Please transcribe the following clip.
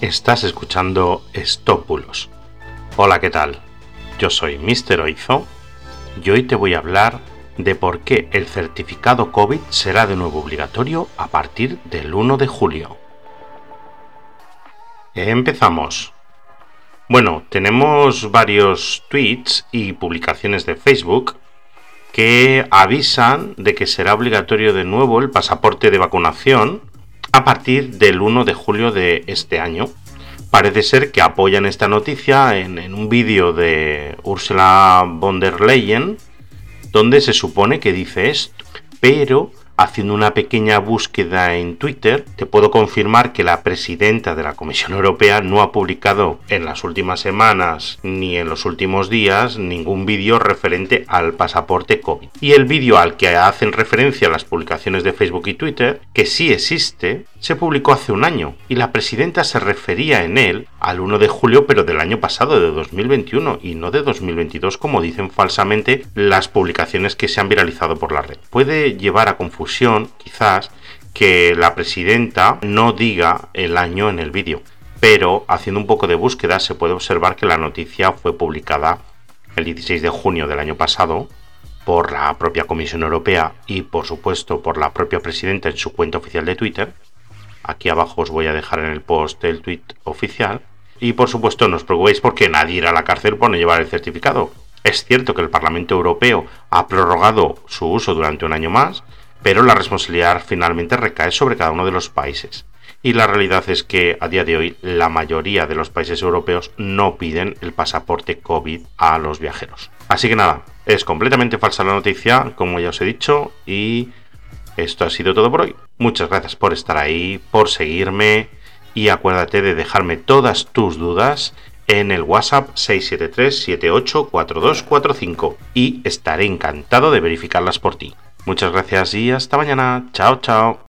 Estás escuchando Estópulos. Hola, ¿qué tal? Yo soy Mr. Oizo y hoy te voy a hablar de por qué el certificado COVID será de nuevo obligatorio a partir del 1 de julio. Empezamos. Bueno, tenemos varios tweets y publicaciones de Facebook que avisan de que será obligatorio de nuevo el pasaporte de vacunación a partir del 1 de julio de este año. Parece ser que apoyan esta noticia en, en un vídeo de Ursula von der Leyen, donde se supone que dice esto, pero haciendo una pequeña búsqueda en Twitter, te puedo confirmar que la presidenta de la Comisión Europea no ha publicado en las últimas semanas ni en los últimos días ningún vídeo referente al pasaporte COVID. Y el vídeo al que hacen referencia las publicaciones de Facebook y Twitter, que sí existe, se publicó hace un año y la presidenta se refería en él al 1 de julio pero del año pasado, de 2021 y no de 2022 como dicen falsamente las publicaciones que se han viralizado por la red. Puede llevar a confusión quizás, que la presidenta no diga el año en el vídeo, pero haciendo un poco de búsqueda se puede observar que la noticia fue publicada el 16 de junio del año pasado por la propia Comisión Europea y por supuesto por la propia presidenta en su cuenta oficial de Twitter. Aquí abajo os voy a dejar en el post el tweet oficial. Y por supuesto no os preocupéis porque nadie irá a la cárcel por no llevar el certificado. Es cierto que el Parlamento Europeo ha prorrogado su uso durante un año más, pero la responsabilidad finalmente recae sobre cada uno de los países. Y la realidad es que a día de hoy la mayoría de los países europeos no piden el pasaporte COVID a los viajeros. Así que nada, es completamente falsa la noticia, como ya os he dicho, y esto ha sido todo por hoy. Muchas gracias por estar ahí, por seguirme y acuérdate de dejarme todas tus dudas en el WhatsApp 673-784245 y estaré encantado de verificarlas por ti. Muchas gracias y hasta mañana. Chao, chao.